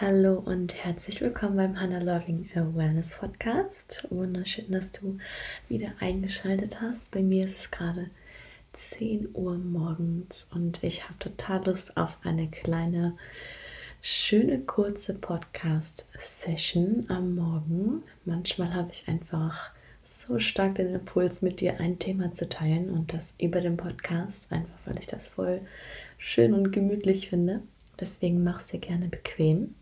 Hallo und herzlich willkommen beim Hannah Loving Awareness Podcast. Wunderschön, dass du wieder eingeschaltet hast. Bei mir ist es gerade 10 Uhr morgens und ich habe total Lust auf eine kleine, schöne, kurze Podcast-Session am Morgen. Manchmal habe ich einfach so stark den Impuls, mit dir ein Thema zu teilen und das über den Podcast, einfach weil ich das voll schön und gemütlich finde. Deswegen mach es dir gerne bequem.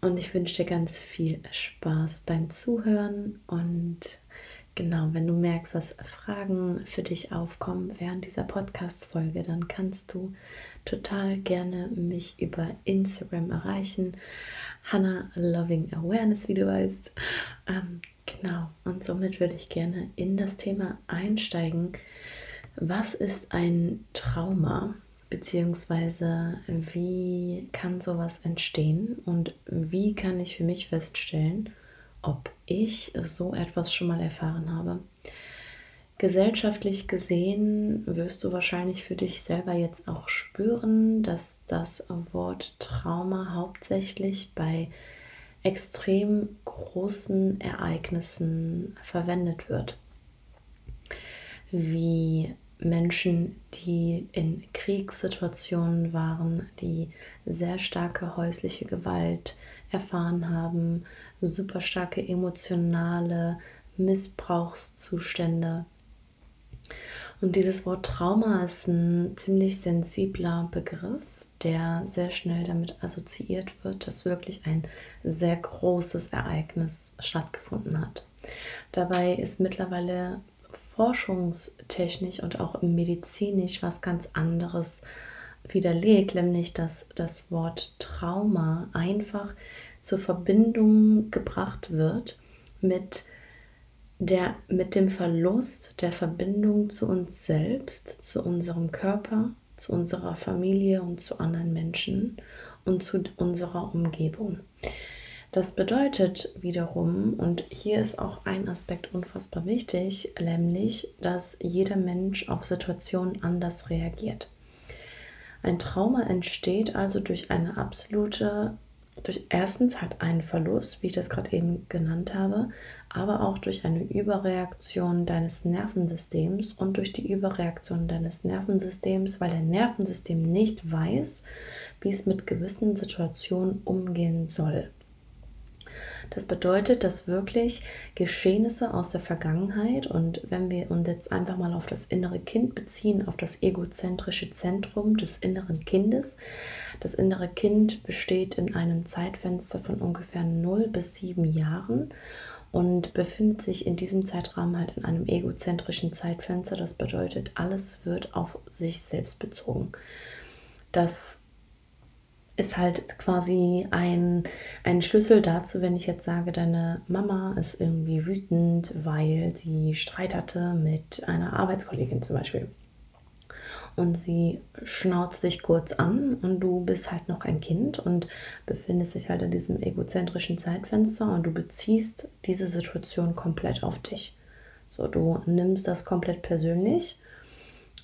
Und ich wünsche dir ganz viel Spaß beim Zuhören. Und genau, wenn du merkst, dass Fragen für dich aufkommen während dieser Podcast-Folge, dann kannst du total gerne mich über Instagram erreichen. Hannah Loving Awareness, wie du weißt. Ähm, genau, und somit würde ich gerne in das Thema einsteigen. Was ist ein Trauma? Beziehungsweise wie kann sowas entstehen und wie kann ich für mich feststellen, ob ich so etwas schon mal erfahren habe. Gesellschaftlich gesehen wirst du wahrscheinlich für dich selber jetzt auch spüren, dass das Wort Trauma hauptsächlich bei extrem großen Ereignissen verwendet wird. Wie Menschen, die in Kriegssituationen waren, die sehr starke häusliche Gewalt erfahren haben, super starke emotionale Missbrauchszustände. Und dieses Wort Trauma ist ein ziemlich sensibler Begriff, der sehr schnell damit assoziiert wird, dass wirklich ein sehr großes Ereignis stattgefunden hat. Dabei ist mittlerweile forschungstechnisch und auch medizinisch was ganz anderes widerlegt, nämlich dass das Wort Trauma einfach zur Verbindung gebracht wird mit, der, mit dem Verlust der Verbindung zu uns selbst, zu unserem Körper, zu unserer Familie und zu anderen Menschen und zu unserer Umgebung. Das bedeutet wiederum, und hier ist auch ein Aspekt unfassbar wichtig, nämlich, dass jeder Mensch auf Situationen anders reagiert. Ein Trauma entsteht also durch eine absolute, durch erstens halt einen Verlust, wie ich das gerade eben genannt habe, aber auch durch eine Überreaktion deines Nervensystems und durch die Überreaktion deines Nervensystems, weil dein Nervensystem nicht weiß, wie es mit gewissen Situationen umgehen soll. Das bedeutet, dass wirklich Geschehnisse aus der Vergangenheit und wenn wir uns jetzt einfach mal auf das innere Kind beziehen, auf das egozentrische Zentrum des inneren Kindes, das innere Kind besteht in einem Zeitfenster von ungefähr 0 bis 7 Jahren und befindet sich in diesem Zeitrahmen halt in einem egozentrischen Zeitfenster. Das bedeutet, alles wird auf sich selbst bezogen. Das ist halt quasi ein, ein Schlüssel dazu, wenn ich jetzt sage, deine Mama ist irgendwie wütend, weil sie Streit hatte mit einer Arbeitskollegin zum Beispiel. Und sie schnauzt sich kurz an und du bist halt noch ein Kind und befindest dich halt in diesem egozentrischen Zeitfenster und du beziehst diese Situation komplett auf dich. So, du nimmst das komplett persönlich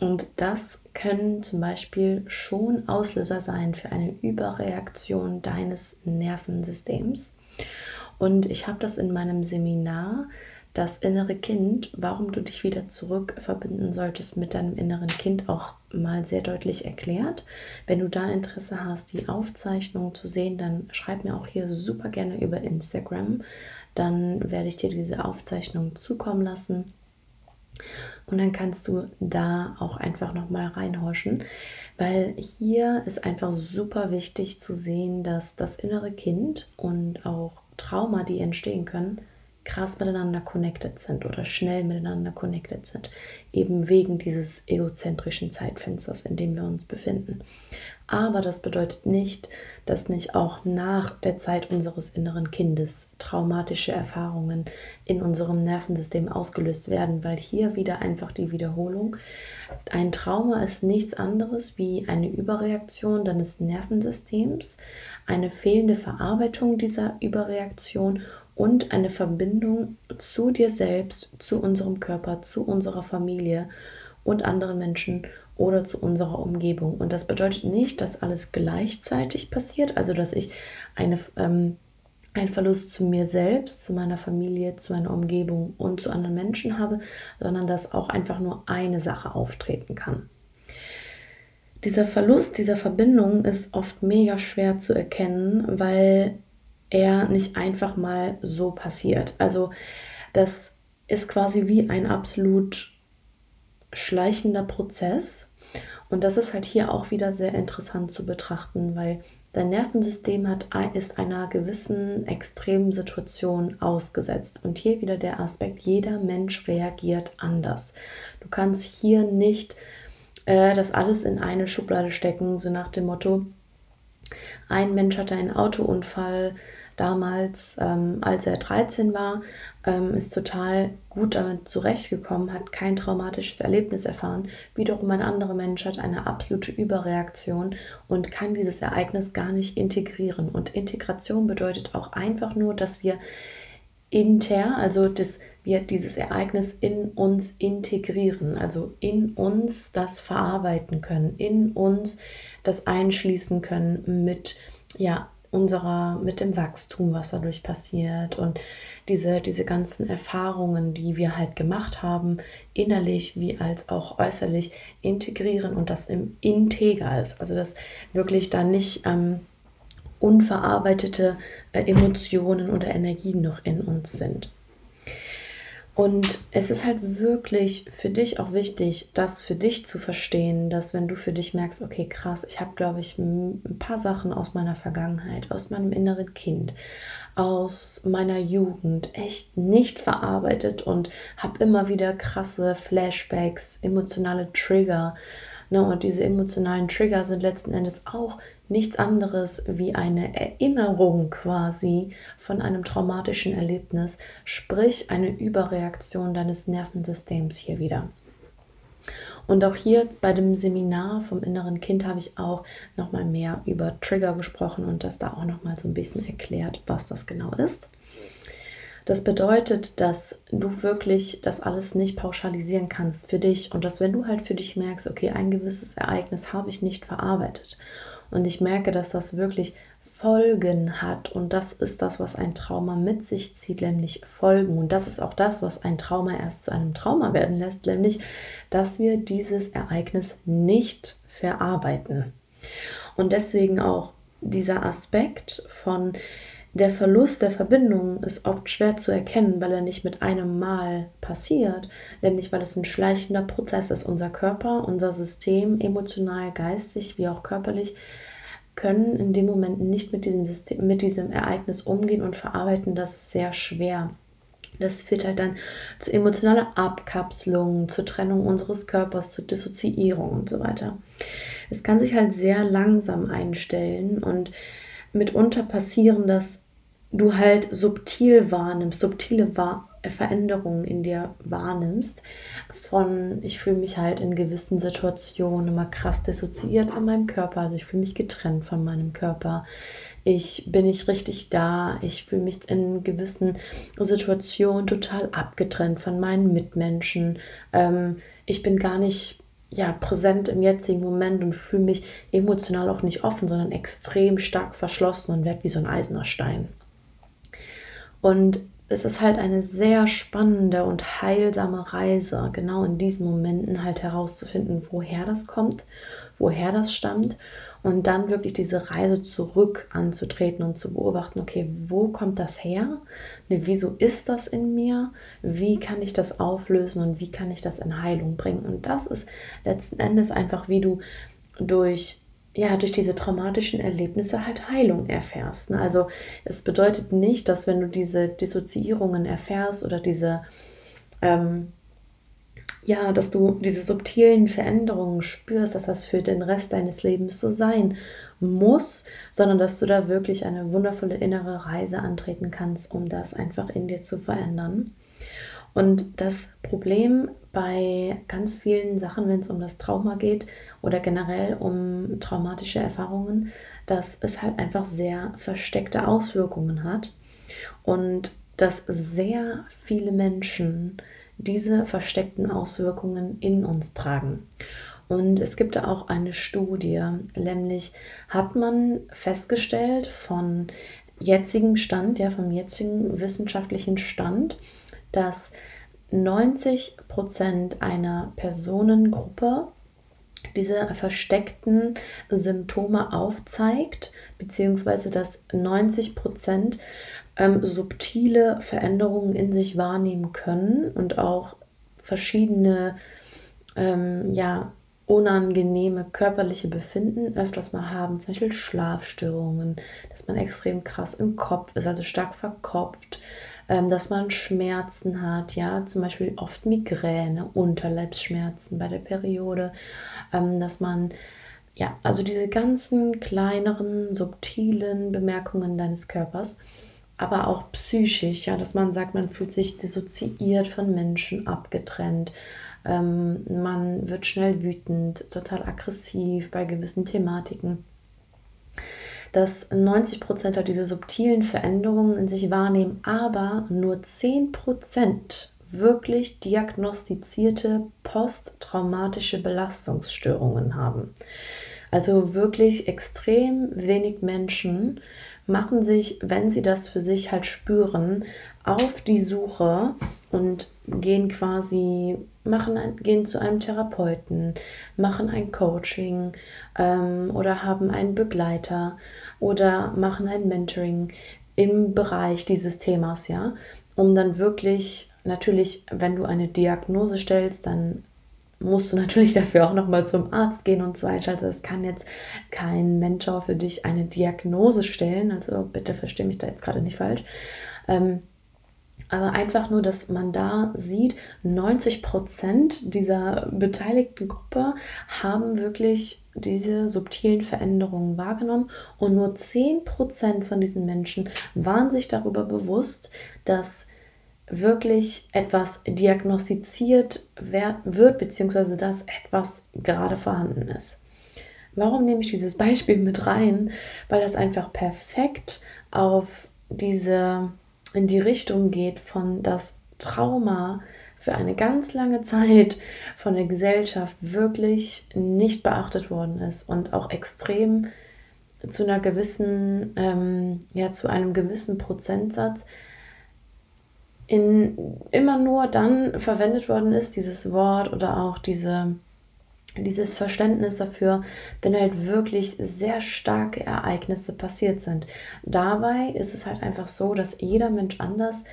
und das können zum Beispiel schon Auslöser sein für eine Überreaktion deines Nervensystems. Und ich habe das in meinem Seminar, das innere Kind, warum du dich wieder zurück verbinden solltest mit deinem inneren Kind, auch mal sehr deutlich erklärt. Wenn du da Interesse hast, die Aufzeichnung zu sehen, dann schreib mir auch hier super gerne über Instagram. Dann werde ich dir diese Aufzeichnung zukommen lassen. Und dann kannst du da auch einfach nochmal reinhorchen, weil hier ist einfach super wichtig zu sehen, dass das innere Kind und auch Trauma, die entstehen können, krass miteinander connected sind oder schnell miteinander connected sind, eben wegen dieses egozentrischen Zeitfensters, in dem wir uns befinden. Aber das bedeutet nicht, dass nicht auch nach der Zeit unseres inneren Kindes traumatische Erfahrungen in unserem Nervensystem ausgelöst werden, weil hier wieder einfach die Wiederholung. Ein Trauma ist nichts anderes wie eine Überreaktion deines Nervensystems, eine fehlende Verarbeitung dieser Überreaktion und eine Verbindung zu dir selbst, zu unserem Körper, zu unserer Familie und anderen Menschen oder zu unserer Umgebung. Und das bedeutet nicht, dass alles gleichzeitig passiert, also dass ich eine, ähm, einen Verlust zu mir selbst, zu meiner Familie, zu meiner Umgebung und zu anderen Menschen habe, sondern dass auch einfach nur eine Sache auftreten kann. Dieser Verlust dieser Verbindung ist oft mega schwer zu erkennen, weil er nicht einfach mal so passiert. Also das ist quasi wie ein absolut schleichender Prozess. Und das ist halt hier auch wieder sehr interessant zu betrachten, weil dein Nervensystem hat, ist einer gewissen extremen Situation ausgesetzt. Und hier wieder der Aspekt, jeder Mensch reagiert anders. Du kannst hier nicht äh, das alles in eine Schublade stecken, so nach dem Motto, ein Mensch hatte einen Autounfall, damals, ähm, als er 13 war, ähm, ist total gut damit zurechtgekommen, hat kein traumatisches Erlebnis erfahren. Wiederum ein anderer Mensch hat eine absolute Überreaktion und kann dieses Ereignis gar nicht integrieren. Und Integration bedeutet auch einfach nur, dass wir inter, also dass wir dieses Ereignis in uns integrieren, also in uns das verarbeiten können, in uns das einschließen können mit ja, unserer, mit dem Wachstum, was dadurch passiert und diese, diese ganzen Erfahrungen, die wir halt gemacht haben, innerlich wie als auch äußerlich integrieren und das im Integer ist. Also dass wirklich dann nicht ähm, unverarbeitete äh, Emotionen oder Energien noch in uns sind. Und es ist halt wirklich für dich auch wichtig, das für dich zu verstehen, dass wenn du für dich merkst, okay, krass, ich habe, glaube ich, ein paar Sachen aus meiner Vergangenheit, aus meinem inneren Kind, aus meiner Jugend echt nicht verarbeitet und habe immer wieder krasse Flashbacks, emotionale Trigger. Ne? Und diese emotionalen Trigger sind letzten Endes auch nichts anderes wie eine Erinnerung quasi von einem traumatischen Erlebnis, sprich eine Überreaktion deines Nervensystems hier wieder. Und auch hier bei dem Seminar vom inneren Kind habe ich auch noch mal mehr über Trigger gesprochen und das da auch noch mal so ein bisschen erklärt, was das genau ist. Das bedeutet, dass du wirklich das alles nicht pauschalisieren kannst für dich und dass wenn du halt für dich merkst, okay, ein gewisses Ereignis habe ich nicht verarbeitet und ich merke, dass das wirklich Folgen hat. Und das ist das, was ein Trauma mit sich zieht, nämlich Folgen. Und das ist auch das, was ein Trauma erst zu einem Trauma werden lässt, nämlich, dass wir dieses Ereignis nicht verarbeiten. Und deswegen auch dieser Aspekt von der Verlust der Verbindung ist oft schwer zu erkennen, weil er nicht mit einem Mal passiert, nämlich weil es ein schleichender Prozess ist. Unser Körper, unser System, emotional, geistig wie auch körperlich, können in dem Moment nicht mit diesem, System, mit diesem Ereignis umgehen und verarbeiten das sehr schwer. Das führt halt dann zu emotionaler Abkapselung, zur Trennung unseres Körpers, zur Dissoziierung und so weiter. Es kann sich halt sehr langsam einstellen und mitunter passieren, dass du halt subtil wahrnimmst, subtile Wahr Veränderungen in dir wahrnimmst. Von, ich fühle mich halt in gewissen Situationen immer krass dissoziiert von meinem Körper, also ich fühle mich getrennt von meinem Körper. Ich bin nicht richtig da. Ich fühle mich in gewissen Situationen total abgetrennt von meinen Mitmenschen. Ähm, ich bin gar nicht ja, präsent im jetzigen Moment und fühle mich emotional auch nicht offen, sondern extrem stark verschlossen und werde wie so ein eiserner Stein. Und es ist halt eine sehr spannende und heilsame Reise, genau in diesen Momenten halt herauszufinden, woher das kommt, woher das stammt und dann wirklich diese Reise zurück anzutreten und zu beobachten, okay, wo kommt das her? Ne, wieso ist das in mir? Wie kann ich das auflösen und wie kann ich das in Heilung bringen? Und das ist letzten Endes einfach, wie du durch ja, durch diese traumatischen Erlebnisse halt Heilung erfährst. Ne? Also es bedeutet nicht, dass wenn du diese Dissoziierungen erfährst oder diese, ähm, ja, dass du diese subtilen Veränderungen spürst, dass das für den Rest deines Lebens so sein muss, sondern dass du da wirklich eine wundervolle innere Reise antreten kannst, um das einfach in dir zu verändern. Und das Problem bei ganz vielen Sachen, wenn es um das Trauma geht oder generell um traumatische Erfahrungen, dass es halt einfach sehr versteckte Auswirkungen hat und dass sehr viele Menschen diese versteckten Auswirkungen in uns tragen. Und es gibt da auch eine Studie, nämlich hat man festgestellt von jetzigem Stand, ja, vom jetzigen wissenschaftlichen Stand, dass 90 Prozent einer Personengruppe diese versteckten Symptome aufzeigt, beziehungsweise dass 90 Prozent ähm, subtile Veränderungen in sich wahrnehmen können und auch verschiedene ähm, ja, unangenehme körperliche Befinden öfters mal haben, zum Beispiel Schlafstörungen, dass man extrem krass im Kopf ist, also stark verkopft, ähm, dass man Schmerzen hat, ja, zum Beispiel oft Migräne, Unterleibsschmerzen bei der Periode, ähm, dass man ja, also diese ganzen kleineren, subtilen Bemerkungen deines Körpers, aber auch psychisch, ja, dass man sagt, man fühlt sich dissoziiert von Menschen, abgetrennt, ähm, man wird schnell wütend, total aggressiv bei gewissen Thematiken dass 90 Prozent halt diese subtilen Veränderungen in sich wahrnehmen, aber nur 10 Prozent wirklich diagnostizierte posttraumatische Belastungsstörungen haben. Also wirklich extrem wenig Menschen machen sich, wenn sie das für sich halt spüren, auf die Suche und gehen quasi, machen ein, gehen zu einem Therapeuten, machen ein Coaching ähm, oder haben einen Begleiter oder machen ein Mentoring im Bereich dieses Themas, ja, um dann wirklich, natürlich, wenn du eine Diagnose stellst, dann musst du natürlich dafür auch nochmal zum Arzt gehen und so weiter. Also es kann jetzt kein Mentor für dich eine Diagnose stellen. Also bitte verstehe mich da jetzt gerade nicht falsch. Ähm, aber einfach nur, dass man da sieht, 90 Prozent dieser beteiligten Gruppe haben wirklich diese subtilen Veränderungen wahrgenommen und nur 10 Prozent von diesen Menschen waren sich darüber bewusst, dass wirklich etwas diagnostiziert wird, beziehungsweise dass etwas gerade vorhanden ist. Warum nehme ich dieses Beispiel mit rein? Weil das einfach perfekt auf diese in die Richtung geht von das Trauma für eine ganz lange Zeit von der Gesellschaft wirklich nicht beachtet worden ist und auch extrem zu einer gewissen, ähm, ja, zu einem gewissen Prozentsatz in, immer nur dann verwendet worden ist, dieses Wort oder auch diese, dieses Verständnis dafür, wenn halt wirklich sehr starke Ereignisse passiert sind. Dabei ist es halt einfach so, dass jeder Mensch anders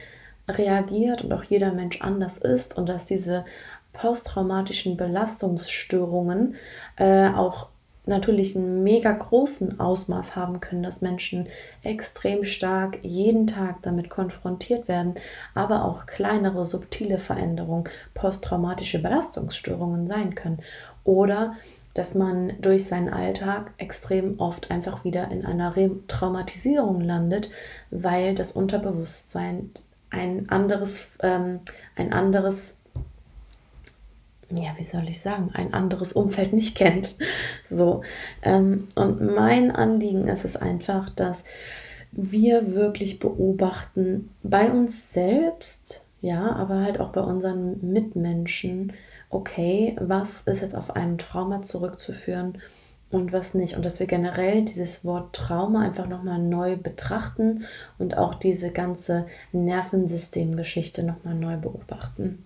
reagiert und auch jeder Mensch anders ist und dass diese posttraumatischen Belastungsstörungen äh, auch natürlich einen mega großen Ausmaß haben können, dass Menschen extrem stark jeden Tag damit konfrontiert werden, aber auch kleinere subtile Veränderungen, posttraumatische Belastungsstörungen sein können oder dass man durch seinen Alltag extrem oft einfach wieder in einer Retraumatisierung landet, weil das Unterbewusstsein ein anderes, ähm, ein anderes, ja, wie soll ich sagen, ein anderes Umfeld nicht kennt. So. Ähm, und mein Anliegen ist es einfach, dass wir wirklich beobachten bei uns selbst, ja, aber halt auch bei unseren Mitmenschen, okay, was ist jetzt auf einem Trauma zurückzuführen und was nicht. Und dass wir generell dieses Wort Trauma einfach nochmal neu betrachten und auch diese ganze Nervensystemgeschichte nochmal neu beobachten.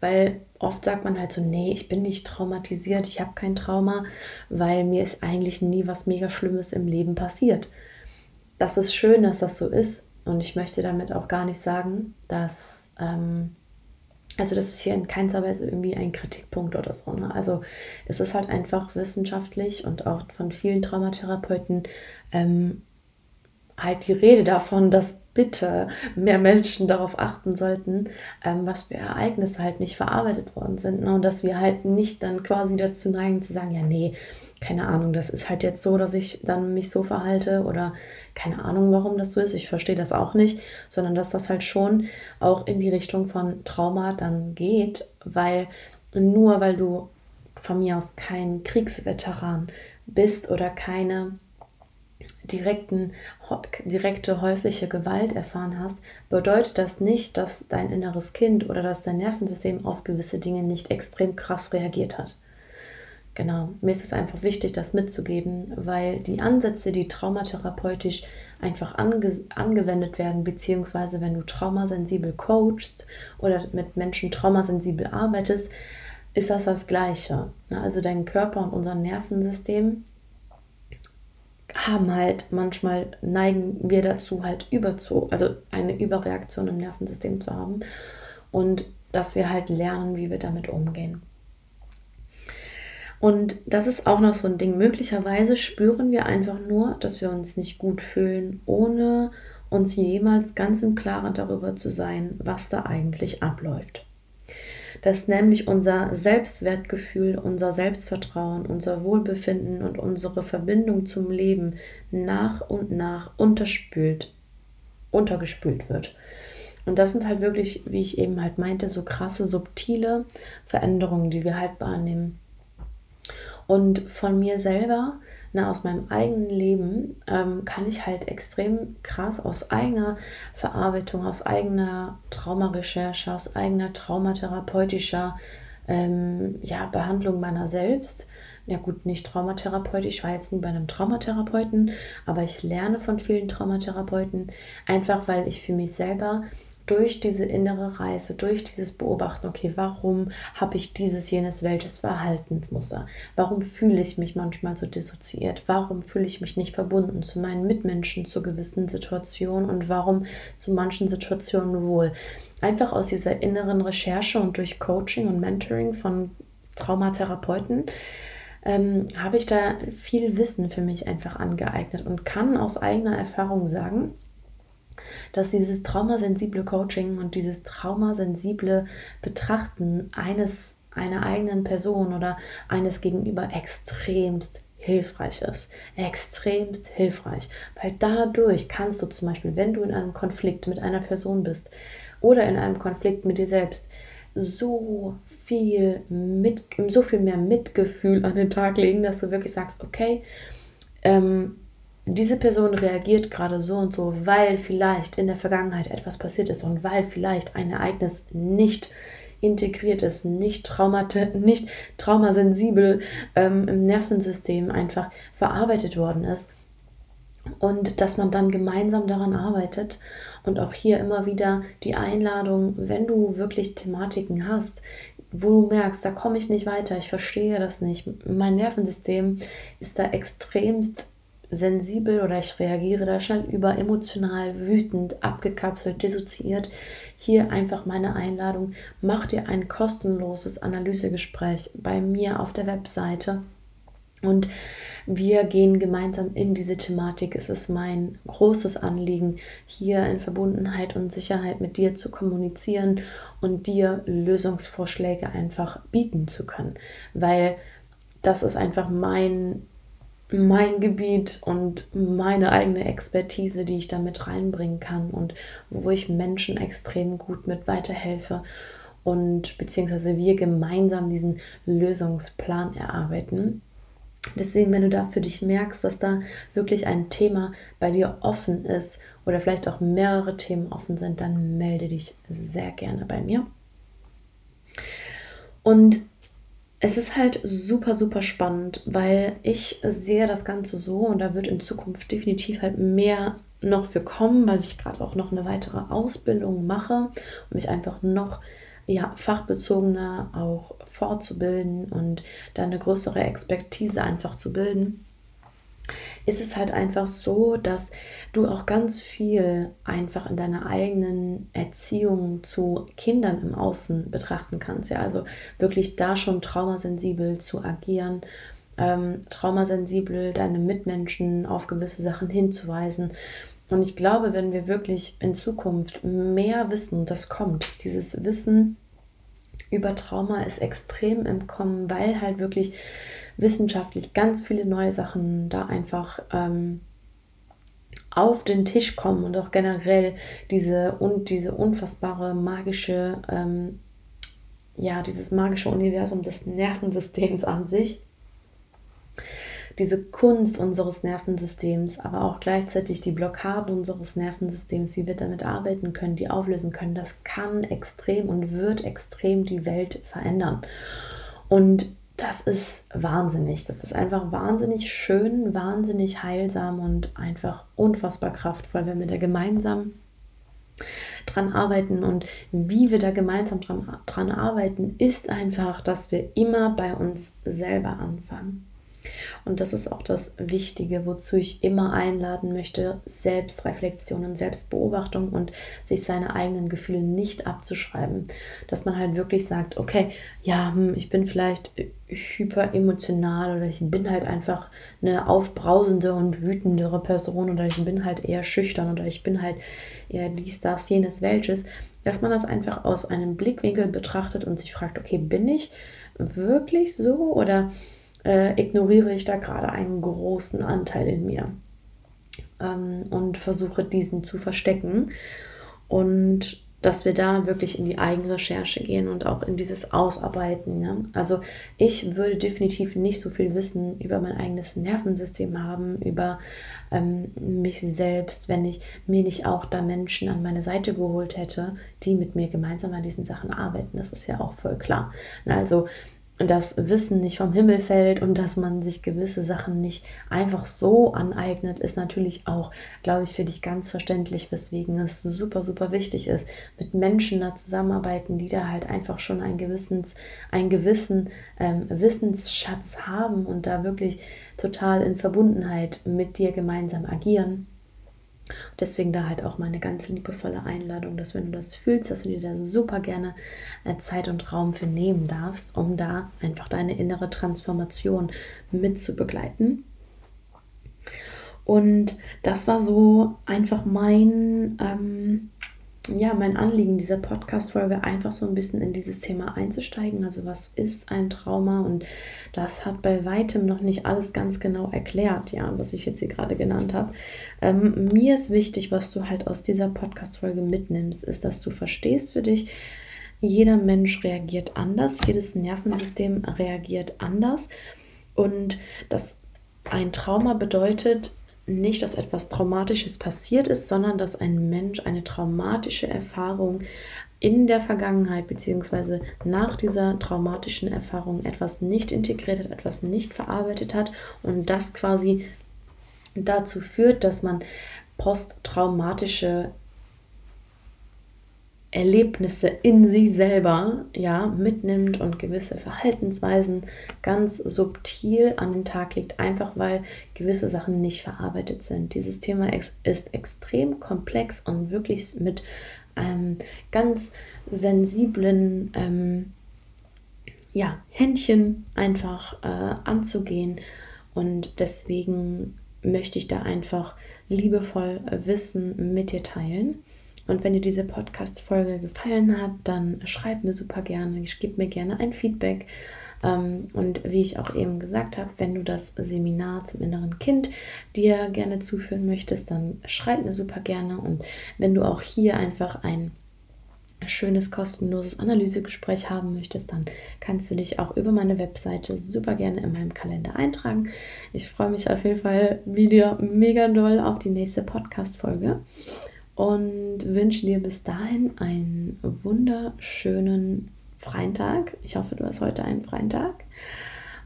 Weil oft sagt man halt so, nee, ich bin nicht traumatisiert, ich habe kein Trauma, weil mir ist eigentlich nie was mega Schlimmes im Leben passiert. Das ist schön, dass das so ist. Und ich möchte damit auch gar nicht sagen, dass ähm, also das ist hier in keinster Weise irgendwie ein Kritikpunkt oder so. Ne? Also es ist halt einfach wissenschaftlich und auch von vielen Traumatherapeuten ähm, halt die Rede davon, dass bitte mehr Menschen darauf achten sollten, ähm, was für Ereignisse halt nicht verarbeitet worden sind. Ne? Und dass wir halt nicht dann quasi dazu neigen zu sagen, ja, nee, keine Ahnung, das ist halt jetzt so, dass ich dann mich so verhalte oder keine Ahnung, warum das so ist. Ich verstehe das auch nicht, sondern dass das halt schon auch in die Richtung von Trauma dann geht, weil nur weil du von mir aus kein Kriegsveteran bist oder keine direkten, direkte häusliche Gewalt erfahren hast, bedeutet das nicht, dass dein inneres Kind oder dass dein Nervensystem auf gewisse Dinge nicht extrem krass reagiert hat. Genau, mir ist es einfach wichtig, das mitzugeben, weil die Ansätze, die traumatherapeutisch einfach ange angewendet werden, beziehungsweise wenn du traumasensibel coachst oder mit Menschen traumasensibel arbeitest, ist das das Gleiche. Ne? Also dein Körper und unser Nervensystem haben halt manchmal neigen wir dazu halt überzu, also eine Überreaktion im Nervensystem zu haben und dass wir halt lernen, wie wir damit umgehen. Und das ist auch noch so ein Ding. Möglicherweise spüren wir einfach nur, dass wir uns nicht gut fühlen, ohne uns jemals ganz im Klaren darüber zu sein, was da eigentlich abläuft dass nämlich unser Selbstwertgefühl, unser Selbstvertrauen, unser Wohlbefinden und unsere Verbindung zum Leben nach und nach unterspült, untergespült wird. Und das sind halt wirklich, wie ich eben halt meinte, so krasse, subtile Veränderungen, die wir halt wahrnehmen. Und von mir selber na, aus meinem eigenen Leben ähm, kann ich halt extrem krass aus eigener Verarbeitung, aus eigener Traumarecherche, aus eigener traumatherapeutischer ähm, ja, Behandlung meiner selbst. Ja gut, nicht traumatherapeutisch, ich war jetzt nie bei einem Traumatherapeuten, aber ich lerne von vielen Traumatherapeuten, einfach weil ich für mich selber durch diese innere Reise, durch dieses Beobachten, okay, warum habe ich dieses, jenes, welches Verhaltensmuster? Warum fühle ich mich manchmal so dissoziiert? Warum fühle ich mich nicht verbunden zu meinen Mitmenschen, zu gewissen Situationen und warum zu manchen Situationen wohl? Einfach aus dieser inneren Recherche und durch Coaching und Mentoring von Traumatherapeuten ähm, habe ich da viel Wissen für mich einfach angeeignet und kann aus eigener Erfahrung sagen, dass dieses traumasensible Coaching und dieses traumasensible Betrachten eines einer eigenen Person oder eines Gegenüber extremst hilfreich ist. Extremst hilfreich. Weil dadurch kannst du zum Beispiel, wenn du in einem Konflikt mit einer Person bist oder in einem Konflikt mit dir selbst, so viel mit, so viel mehr Mitgefühl an den Tag legen, dass du wirklich sagst, okay, ähm, diese Person reagiert gerade so und so, weil vielleicht in der Vergangenheit etwas passiert ist und weil vielleicht ein Ereignis nicht integriert ist, nicht, traumate, nicht traumasensibel ähm, im Nervensystem einfach verarbeitet worden ist. Und dass man dann gemeinsam daran arbeitet und auch hier immer wieder die Einladung, wenn du wirklich Thematiken hast, wo du merkst, da komme ich nicht weiter, ich verstehe das nicht, mein Nervensystem ist da extremst sensibel oder ich reagiere da schnell über, emotional, wütend, abgekapselt, dissoziiert. Hier einfach meine Einladung, mach dir ein kostenloses Analysegespräch bei mir auf der Webseite. Und wir gehen gemeinsam in diese Thematik. Es ist mein großes Anliegen, hier in Verbundenheit und Sicherheit mit dir zu kommunizieren und dir Lösungsvorschläge einfach bieten zu können. Weil das ist einfach mein mein Gebiet und meine eigene Expertise, die ich da mit reinbringen kann und wo ich Menschen extrem gut mit weiterhelfe und beziehungsweise wir gemeinsam diesen Lösungsplan erarbeiten. Deswegen, wenn du da für dich merkst, dass da wirklich ein Thema bei dir offen ist oder vielleicht auch mehrere Themen offen sind, dann melde dich sehr gerne bei mir. Und es ist halt super, super spannend, weil ich sehe das Ganze so und da wird in Zukunft definitiv halt mehr noch für kommen, weil ich gerade auch noch eine weitere Ausbildung mache, um mich einfach noch ja, fachbezogener auch fortzubilden und da eine größere Expertise einfach zu bilden ist es halt einfach so, dass du auch ganz viel einfach in deiner eigenen Erziehung zu Kindern im Außen betrachten kannst. Ja, also wirklich da schon traumasensibel zu agieren, ähm, traumasensibel deine Mitmenschen auf gewisse Sachen hinzuweisen. Und ich glaube, wenn wir wirklich in Zukunft mehr wissen, das kommt, dieses Wissen über Trauma ist extrem im Kommen, weil halt wirklich wissenschaftlich ganz viele neue Sachen da einfach ähm, auf den Tisch kommen und auch generell diese und diese unfassbare magische, ähm, ja, dieses magische Universum des Nervensystems an sich. Diese Kunst unseres Nervensystems, aber auch gleichzeitig die Blockaden unseres Nervensystems, wie wir damit arbeiten können, die auflösen können, das kann extrem und wird extrem die Welt verändern. Und das ist wahnsinnig. Das ist einfach wahnsinnig schön, wahnsinnig heilsam und einfach unfassbar kraftvoll, wenn wir da gemeinsam dran arbeiten. Und wie wir da gemeinsam dran, dran arbeiten, ist einfach, dass wir immer bei uns selber anfangen. Und das ist auch das Wichtige, wozu ich immer einladen möchte, Selbstreflexion und Selbstbeobachtung und sich seine eigenen Gefühle nicht abzuschreiben. Dass man halt wirklich sagt, okay, ja, hm, ich bin vielleicht hyper emotional oder ich bin halt einfach eine aufbrausende und wütendere Person oder ich bin halt eher schüchtern oder ich bin halt eher dies, das, jenes, welches. Dass man das einfach aus einem Blickwinkel betrachtet und sich fragt, okay, bin ich wirklich so oder äh, ignoriere ich da gerade einen großen Anteil in mir ähm, und versuche diesen zu verstecken. Und dass wir da wirklich in die Eigenrecherche gehen und auch in dieses Ausarbeiten. Ja? Also ich würde definitiv nicht so viel Wissen über mein eigenes Nervensystem haben, über ähm, mich selbst, wenn ich mir nicht auch da Menschen an meine Seite geholt hätte, die mit mir gemeinsam an diesen Sachen arbeiten. Das ist ja auch voll klar. Also das Wissen nicht vom Himmel fällt und dass man sich gewisse Sachen nicht einfach so aneignet, ist natürlich auch, glaube ich, für dich ganz verständlich, weswegen es super, super wichtig ist, mit Menschen da zusammenarbeiten, die da halt einfach schon einen, Gewissens, einen gewissen ähm, Wissensschatz haben und da wirklich total in Verbundenheit mit dir gemeinsam agieren. Deswegen da halt auch meine ganz liebevolle Einladung, dass wenn du das fühlst, dass du dir da super gerne äh, Zeit und Raum für nehmen darfst, um da einfach deine innere Transformation mit zu begleiten. Und das war so einfach mein ähm, ja, mein Anliegen dieser Podcast-Folge einfach so ein bisschen in dieses Thema einzusteigen. Also, was ist ein Trauma? Und das hat bei weitem noch nicht alles ganz genau erklärt, ja, was ich jetzt hier gerade genannt habe. Ähm, mir ist wichtig, was du halt aus dieser Podcast-Folge mitnimmst, ist, dass du verstehst für dich, jeder Mensch reagiert anders, jedes Nervensystem reagiert anders. Und dass ein Trauma bedeutet, nicht, dass etwas Traumatisches passiert ist, sondern dass ein Mensch eine traumatische Erfahrung in der Vergangenheit bzw. nach dieser traumatischen Erfahrung etwas nicht integriert hat, etwas nicht verarbeitet hat und das quasi dazu führt, dass man posttraumatische Erlebnisse in sich selber ja mitnimmt und gewisse Verhaltensweisen ganz subtil an den Tag legt, einfach weil gewisse Sachen nicht verarbeitet sind. Dieses Thema ist extrem komplex und wirklich mit ähm, ganz sensiblen ähm, ja, Händchen einfach äh, anzugehen und deswegen möchte ich da einfach liebevoll Wissen mit dir teilen. Und wenn dir diese Podcast-Folge gefallen hat, dann schreib mir super gerne, gib mir gerne ein Feedback. Ähm, und wie ich auch eben gesagt habe, wenn du das Seminar zum inneren Kind dir gerne zuführen möchtest, dann schreib mir super gerne. Und wenn du auch hier einfach ein schönes kostenloses Analysegespräch haben möchtest, dann kannst du dich auch über meine Webseite super gerne in meinem Kalender eintragen. Ich freue mich auf jeden Fall wieder mega doll auf die nächste Podcast-Folge und wünsche dir bis dahin einen wunderschönen freien Tag. Ich hoffe, du hast heute einen freien Tag.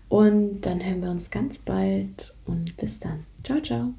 Und dann hören wir uns ganz bald und bis dann. Ciao, ciao.